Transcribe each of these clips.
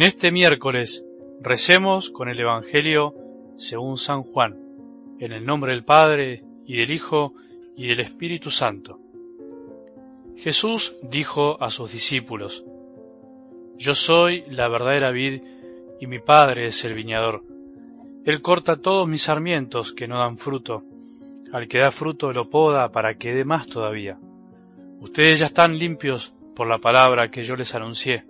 En este miércoles recemos con el Evangelio según San Juan, en el nombre del Padre y del Hijo y del Espíritu Santo. Jesús dijo a sus discípulos, Yo soy la verdadera vid y mi Padre es el viñador. Él corta todos mis sarmientos que no dan fruto. Al que da fruto lo poda para que dé más todavía. Ustedes ya están limpios por la palabra que yo les anuncié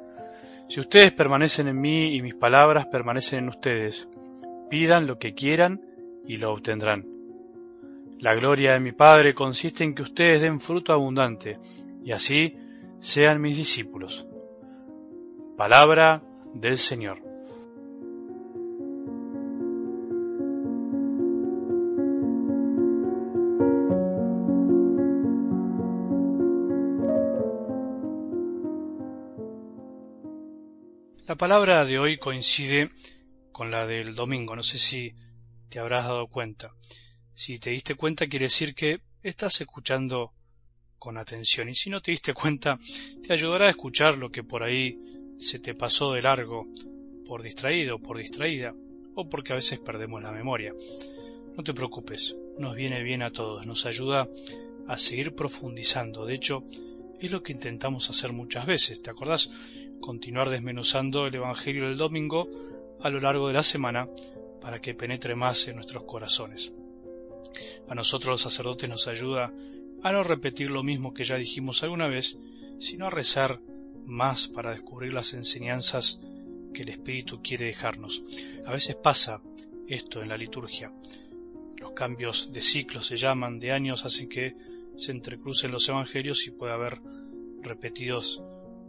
Si ustedes permanecen en mí y mis palabras permanecen en ustedes, pidan lo que quieran y lo obtendrán. La gloria de mi Padre consiste en que ustedes den fruto abundante, y así sean mis discípulos. Palabra del Señor. La palabra de hoy coincide con la del domingo, no sé si te habrás dado cuenta. Si te diste cuenta quiere decir que estás escuchando con atención y si no te diste cuenta te ayudará a escuchar lo que por ahí se te pasó de largo por distraído, por distraída o porque a veces perdemos la memoria. No te preocupes, nos viene bien a todos, nos ayuda a seguir profundizando. De hecho, es lo que intentamos hacer muchas veces. ¿Te acordás? Continuar desmenuzando el Evangelio del domingo a lo largo de la semana para que penetre más en nuestros corazones. A nosotros los sacerdotes nos ayuda a no repetir lo mismo que ya dijimos alguna vez, sino a rezar más para descubrir las enseñanzas que el Espíritu quiere dejarnos. A veces pasa esto en la liturgia. Los cambios de ciclo se llaman, de años, hacen que se entrecrucen los evangelios y puede haber repetidos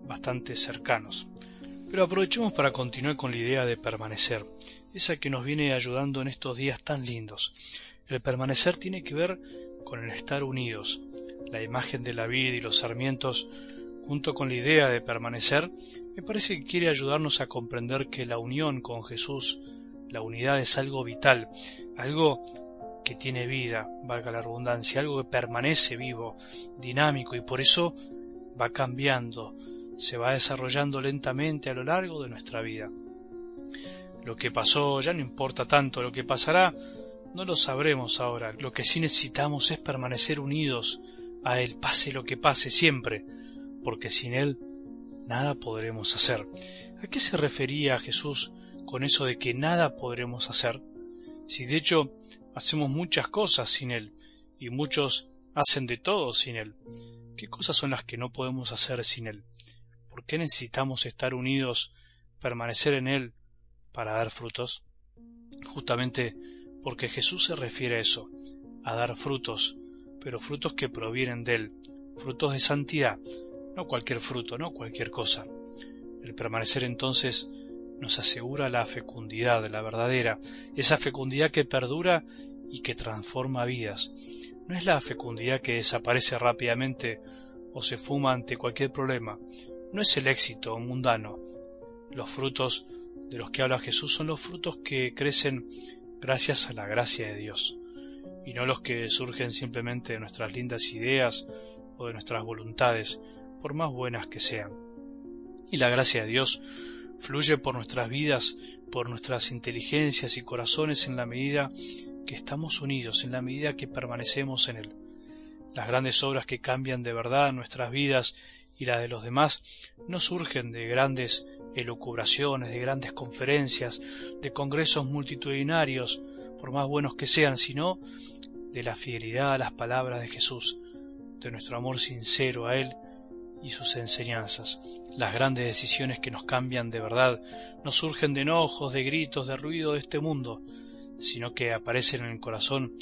bastante cercanos. Pero aprovechemos para continuar con la idea de permanecer, esa que nos viene ayudando en estos días tan lindos. El permanecer tiene que ver con el estar unidos. La imagen de la vida y los sarmientos, junto con la idea de permanecer, me parece que quiere ayudarnos a comprender que la unión con Jesús, la unidad es algo vital, algo que tiene vida, valga la redundancia, algo que permanece vivo, dinámico y por eso va cambiando, se va desarrollando lentamente a lo largo de nuestra vida. Lo que pasó ya no importa tanto, lo que pasará no lo sabremos ahora. Lo que sí necesitamos es permanecer unidos a Él, pase lo que pase siempre, porque sin Él nada podremos hacer. ¿A qué se refería Jesús con eso de que nada podremos hacer? Si de hecho hacemos muchas cosas sin Él y muchos hacen de todo sin Él. ¿Qué cosas son las que no podemos hacer sin Él? ¿Por qué necesitamos estar unidos, permanecer en Él para dar frutos? Justamente porque Jesús se refiere a eso, a dar frutos, pero frutos que provienen de Él, frutos de santidad, no cualquier fruto, no cualquier cosa. El permanecer entonces nos asegura la fecundidad, la verdadera, esa fecundidad que perdura y que transforma vidas. No es la fecundidad que desaparece rápidamente o se fuma ante cualquier problema. No es el éxito mundano. Los frutos de los que habla Jesús son los frutos que crecen gracias a la gracia de Dios, y no los que surgen simplemente de nuestras lindas ideas o de nuestras voluntades, por más buenas que sean. Y la gracia de Dios fluye por nuestras vidas, por nuestras inteligencias y corazones en la medida que estamos unidos, en la medida que permanecemos en Él. Las grandes obras que cambian de verdad nuestras vidas y las de los demás no surgen de grandes elucubraciones, de grandes conferencias, de congresos multitudinarios, por más buenos que sean, sino de la fidelidad a las palabras de Jesús, de nuestro amor sincero a Él y sus enseñanzas. Las grandes decisiones que nos cambian de verdad no surgen de enojos, de gritos, de ruido de este mundo, sino que aparecen en el corazón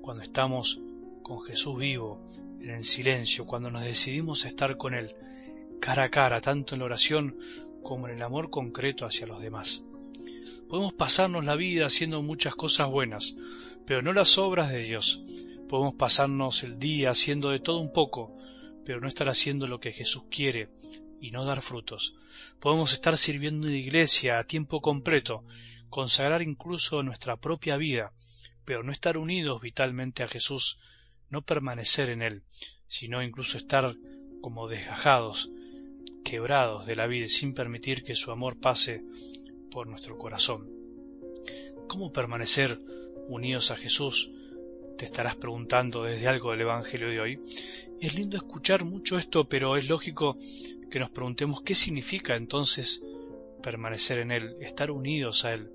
cuando estamos con Jesús vivo, en el silencio, cuando nos decidimos estar con Él, cara a cara, tanto en la oración como en el amor concreto hacia los demás. Podemos pasarnos la vida haciendo muchas cosas buenas, pero no las obras de Dios. Podemos pasarnos el día haciendo de todo un poco, pero no estar haciendo lo que Jesús quiere y no dar frutos. Podemos estar sirviendo en la iglesia a tiempo completo, consagrar incluso nuestra propia vida, pero no estar unidos vitalmente a Jesús, no permanecer en Él, sino incluso estar como desgajados, quebrados de la vida sin permitir que su amor pase por nuestro corazón. ¿Cómo permanecer unidos a Jesús? Te estarás preguntando desde algo del Evangelio de hoy. Es lindo escuchar mucho esto, pero es lógico que nos preguntemos qué significa entonces permanecer en Él, estar unidos a Él.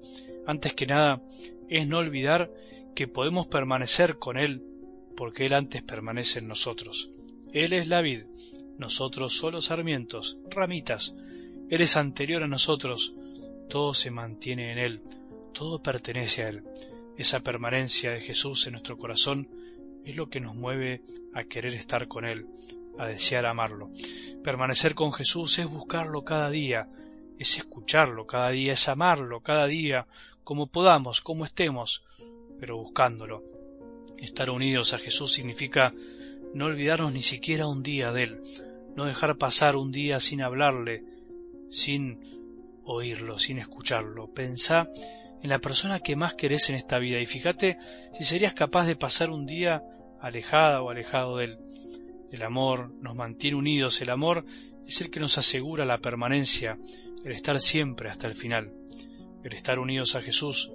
Antes que nada, es no olvidar que podemos permanecer con Él porque Él antes permanece en nosotros. Él es la vid, nosotros solo sarmientos, ramitas. Él es anterior a nosotros, todo se mantiene en Él, todo pertenece a Él. Esa permanencia de Jesús en nuestro corazón es lo que nos mueve a querer estar con Él, a desear amarlo. Permanecer con Jesús es buscarlo cada día, es escucharlo cada día, es amarlo cada día, como podamos, como estemos, pero buscándolo. Estar unidos a Jesús significa no olvidarnos ni siquiera un día de Él, no dejar pasar un día sin hablarle, sin oírlo, sin escucharlo. Pensá en la persona que más querés en esta vida y fíjate si serías capaz de pasar un día alejada o alejado de Él. El amor nos mantiene unidos, el amor es el que nos asegura la permanencia, el estar siempre hasta el final. El estar unidos a Jesús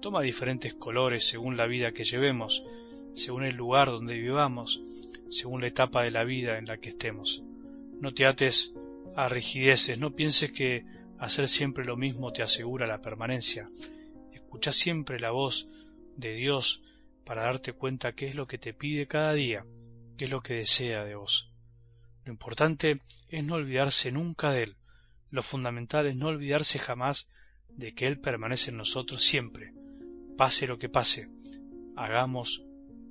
toma diferentes colores según la vida que llevemos, según el lugar donde vivamos, según la etapa de la vida en la que estemos. No te ates a rigideces, no pienses que hacer siempre lo mismo te asegura la permanencia. Escucha siempre la voz de Dios para darte cuenta qué es lo que te pide cada día, qué es lo que desea de vos. Lo importante es no olvidarse nunca de Él. Lo fundamental es no olvidarse jamás de que Él permanece en nosotros siempre. Pase lo que pase, hagamos